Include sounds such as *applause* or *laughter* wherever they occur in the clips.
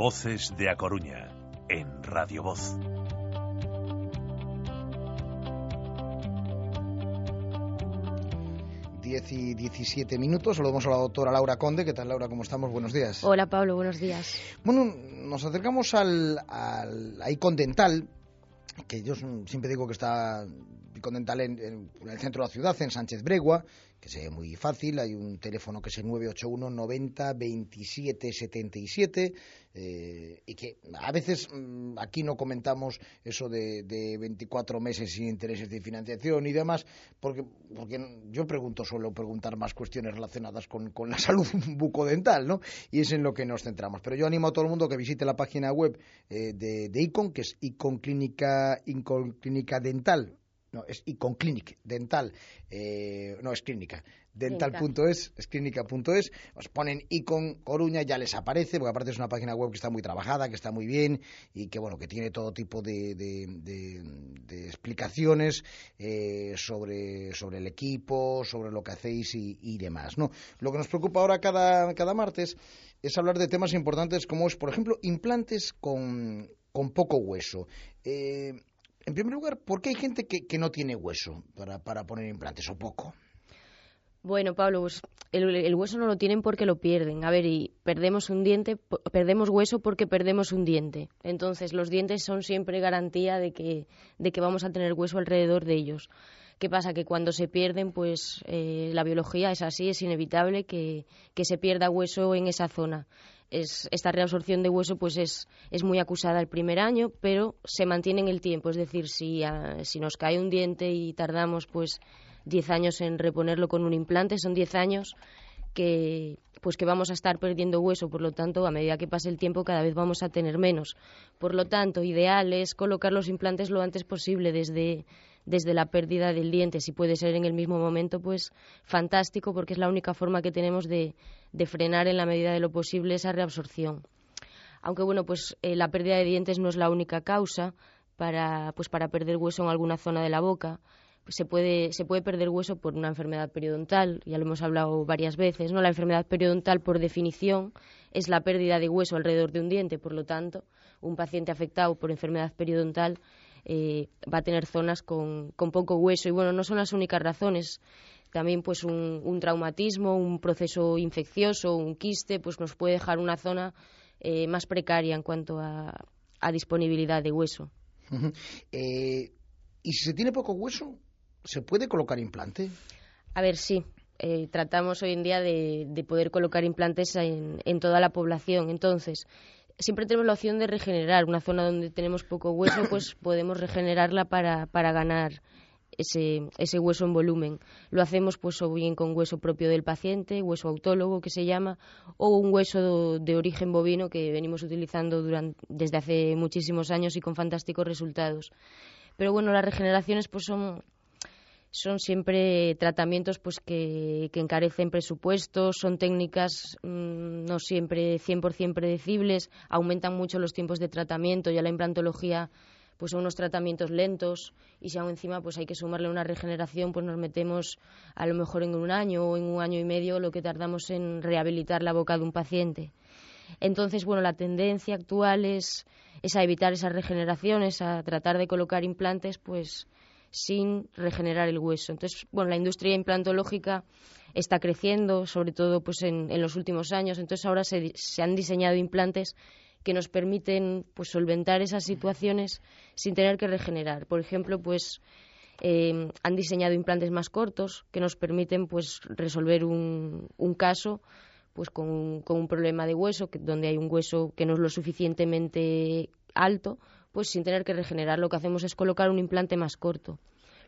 Voces de A Coruña en Radio Voz. Diez y 17 minutos. Saludamos a la doctora Laura Conde. ¿Qué tal, Laura? ¿Cómo estamos? Buenos días. Hola, Pablo. Buenos días. Bueno, nos acercamos al, al Icon Dental, que yo siempre digo que está En, el centro de la ciudad, en Sánchez Bregua, que se ve muy fácil. Hay un teléfono que es el 981 90 27 77 eh, y que a veces mmm, aquí no comentamos eso de, de, 24 meses sin intereses de financiación y demás, porque, porque yo pregunto, suelo preguntar más cuestiones relacionadas con, con la *laughs* salud bucodental, ¿no? Y es en lo que nos centramos. Pero yo animo a todo el mundo que visite la página web eh, de, de ICON, que es Icon Clínica, Icon Clínica Dental, no, es Icon Clinic Dental, eh, no, es clínica, dental.es, es clínica.es, os ponen Icon Coruña, ya les aparece, porque aparte es una página web que está muy trabajada, que está muy bien y que, bueno, que tiene todo tipo de, de, de, de explicaciones eh, sobre, sobre el equipo, sobre lo que hacéis y, y, demás, ¿no? Lo que nos preocupa ahora cada, cada martes es hablar de temas importantes como es, por ejemplo, implantes con, con poco hueso. Eh, en primer lugar, ¿por qué hay gente que, que no tiene hueso para, para, poner implantes o poco? Bueno, Pablo, pues el, hueso no lo tienen porque lo pierden. A ver, y perdemos un diente, perdemos hueso porque perdemos un diente. Entonces, los dientes son siempre garantía de que, vamos a tener hueso alrededor de ellos. ¿Qué pasa? Que cuando se pierden, pues eh, la biología es así, es inevitable que se pierda hueso en esa zona. Es, esta reabsorción de hueso pues es, es, muy acusada el primer año, pero se mantiene en el tiempo. Es decir, si, a, si nos cae un diente y tardamos pues 10 años en reponerlo con un implante, son 10 años que pues que vamos a estar perdiendo hueso, por lo tanto, a medida que pase el tiempo cada vez vamos a tener menos. Por lo tanto, ideal es colocar los implantes lo antes posible desde desde la pérdida del diente, si puede ser en el mismo momento, pues fantástico, porque es la única forma que tenemos de, frenar en la medida de lo posible esa reabsorción. Aunque bueno, pues eh, la pérdida de dientes no es la única causa para, pues, para perder hueso en alguna zona de la boca. Pues se puede, se puede perder hueso por una enfermedad periodontal, ya lo hemos hablado varias veces, ¿no? La enfermedad periodontal, por definición, es la pérdida de hueso alrededor de un diente, por lo tanto, un paciente afectado por enfermedad periodontal eh, va a tener zonas con, con, poco hueso. Y bueno, no son las únicas razones. También pues un, un traumatismo, un proceso infeccioso, un quiste, pues nos puede dejar una zona eh, más precaria en cuanto a, a disponibilidad de hueso. Uh -huh. eh, ¿Y si se tiene poco hueso, se puede colocar implante? A ver, sí. Eh, tratamos hoy en día de, de poder colocar implantes en, en toda la población. Entonces, siempre tenemos la opción de regenerar. Una zona donde tenemos poco hueso, pues *coughs* podemos regenerarla para, para ganar ese, ese hueso en volumen. Lo hacemos pues o bien con hueso propio del paciente, hueso autólogo que se llama, o un hueso de, de origen bovino que venimos utilizando durante, desde hace muchísimos años y con fantásticos resultados. Pero bueno, las regeneraciones pues son son siempre tratamientos pues que, encarecen presupuestos, son técnicas mmm, no siempre 100% predecibles, aumentan mucho los tiempos de tratamiento, ya la implantología pues son unos tratamientos lentos y si aún encima pues hay que sumarle una regeneración pues nos metemos a lo mejor en un año o en un año y medio lo que tardamos en rehabilitar la boca de un paciente. Entonces, bueno, la tendencia actual es, es a evitar esas regeneraciones, a tratar de colocar implantes pues sin regenerar el hueso. Entonces, bueno, la industria implantológica está creciendo, sobre todo pues en, en los últimos años. Entonces, ahora se, se, han diseñado implantes que nos permiten pues solventar esas situaciones sin tener que regenerar. Por ejemplo, pues eh, han diseñado implantes más cortos que nos permiten pues resolver un, un caso pues con un, con un problema de hueso, que, donde hay un hueso que no es lo suficientemente alto, pues sin tener que regenerar. Lo que hacemos es colocar un implante más corto.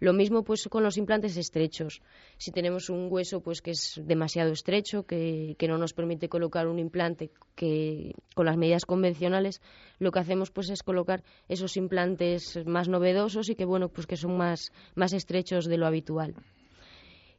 Lo mismo pues con los implantes estrechos. Si tenemos un hueso pues que es demasiado estrecho, que, no nos permite colocar un implante que con las medidas convencionales, lo que hacemos pues es colocar esos implantes más novedosos y que bueno pues que son más, más estrechos de lo habitual.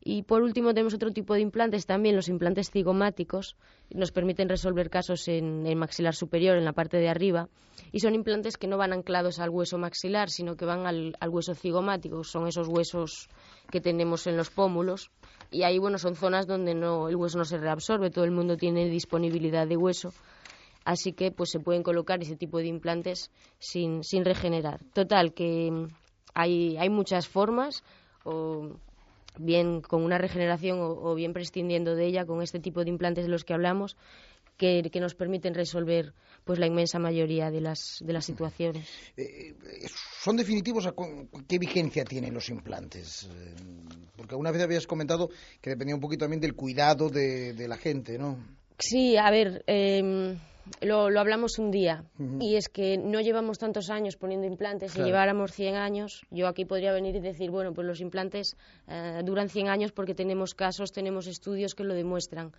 Y por último tenemos otro tipo de implantes también, los implantes cigomáticos, nos permiten resolver casos en el maxilar superior, en la parte de arriba, y son implantes que no van anclados al hueso maxilar, sino que van al, hueso cigomático, son esos huesos que tenemos en los pómulos, y ahí bueno son zonas donde no, el hueso no se reabsorbe, todo el mundo tiene disponibilidad de hueso, así que pues se pueden colocar ese tipo de implantes sin, sin regenerar. Total, que hay, hay muchas formas, bien con una regeneración o, bien prescindiendo de ella con este tipo de implantes de los que hablamos que, nos permiten resolver pues la inmensa mayoría de las, de las situaciones. Eh, eh, ¿Son definitivos? ¿Qué vigencia tienen los implantes? Eh, porque alguna vez habías comentado que dependía un poquito también del cuidado de, de la gente, ¿no? Sí, a ver, em, lo, hablamos un día y es que no llevamos tantos años poniendo implantes. Si lleváramos 100 años, yo aquí podría venir y decir, bueno, pues los implantes eh, duran 100 años porque tenemos casos, tenemos estudios que lo demuestran.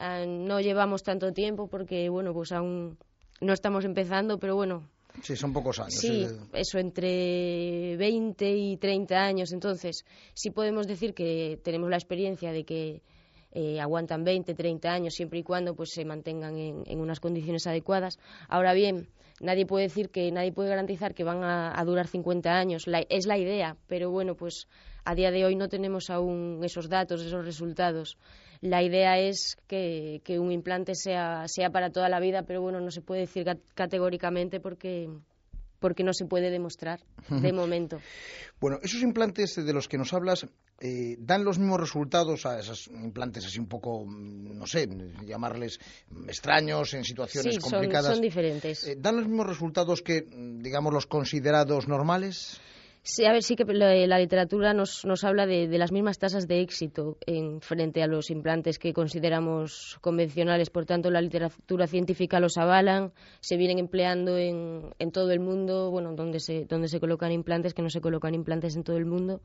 Eh, no llevamos tanto tiempo porque, bueno, pues aún no estamos empezando, pero bueno. Sí, son pocos años. Sí, eso entre 20 y 30 años. Entonces, sí podemos decir que tenemos la experiencia de que eh, aguantan 20, 30 años siempre y cuando pues se mantengan en, unas condiciones adecuadas. Ahora bien, nadie puede decir que nadie puede garantizar que van a, durar 50 años. es la idea, pero bueno, pues a día de hoy no tenemos aún esos datos, esos resultados. La idea es que, que un implante sea, sea para toda la vida, pero bueno, no se puede decir categóricamente porque porque no se puede demostrar de momento. Bueno, esos implantes de los que nos hablas eh, dan los mismos resultados a esos implantes así un poco, mm, no sé, llamarles extraños en situaciones complicadas. Son, son diferentes. Eh, ¿Dan los mismos resultados que, mm, digamos, los considerados normales? Sí, a ver, sí que la, literatura nos, nos habla de, las mismas tasas de éxito en frente a los implantes que consideramos convencionales. Por tanto, la literatura científica los avalan, se vienen empleando en, en todo el mundo, bueno, donde se, donde se colocan implantes, que no se colocan implantes en todo el mundo.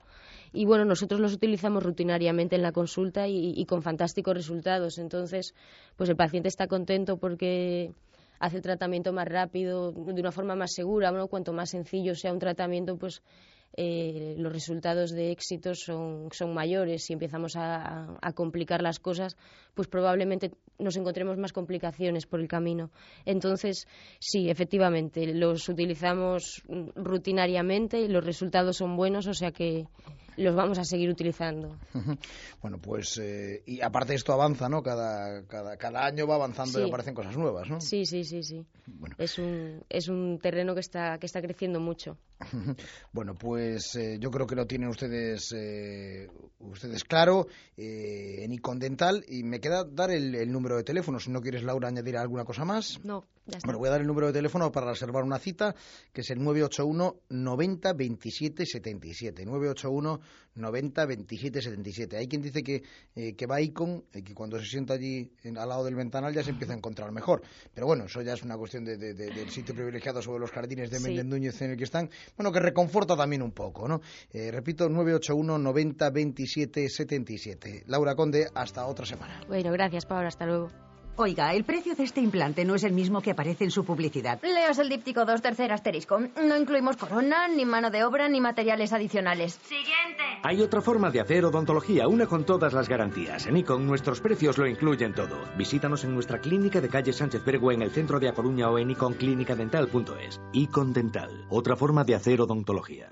Y bueno, nosotros los utilizamos rutinariamente en la consulta y, y con fantásticos resultados. Entonces, pues el paciente está contento porque hace el tratamiento más rápido, de una forma más segura, ¿no? Cuanto más sencillo sea un tratamiento, pues eh, los resultados de éxito son, son mayores. Si empezamos a, complicar las cosas, pues probablemente nos encontremos más complicaciones por el camino. Entonces, sí, efectivamente, los utilizamos rutinariamente y los resultados son buenos, o sea que los vamos a seguir utilizando. Bueno, pues, eh, y aparte esto avanza, ¿no? Cada, cada, cada año va avanzando y aparecen cosas nuevas, ¿no? Sí, sí, sí, sí. Es, un, es un terreno que está, que está creciendo mucho. Bueno, pues eh, yo creo que lo tienen ustedes eh, ustedes claro en Icon Dental y me queda dar el, número de teléfono. Si no quieres, Laura, añadir alguna cosa más. No. Bueno, voy a dar el número de teléfono para reservar una cita, que es el 981 90 27 77. 981 90 27 77. Hay quien dice que, eh, que va Icon y que cuando se sienta allí al lado del ventanal ya se empieza a encontrar mejor. Pero bueno, eso ya es una cuestión de, del sitio privilegiado sobre los jardines de sí. en el que están. Bueno, que reconforta también un poco, ¿no? Eh, repito, 981 90 27 77. Laura Conde, hasta otra semana. Bueno, gracias, Paula. Hasta luego. Oiga, el precio de este implante no es el mismo que aparece en su publicidad. Leos el díptico 2 tercer asterisco. No incluimos corona, ni mano de obra, ni materiales adicionales. Siguiente. Hay otra forma de hacer odontología, una con todas las garantías. En Icon nuestros precios lo incluyen todo. Visítanos en nuestra clínica de calle Sánchez Bergua en el centro de A Coruña o en iconclinicadental.es. Icon Dental, otra forma de hacer odontología.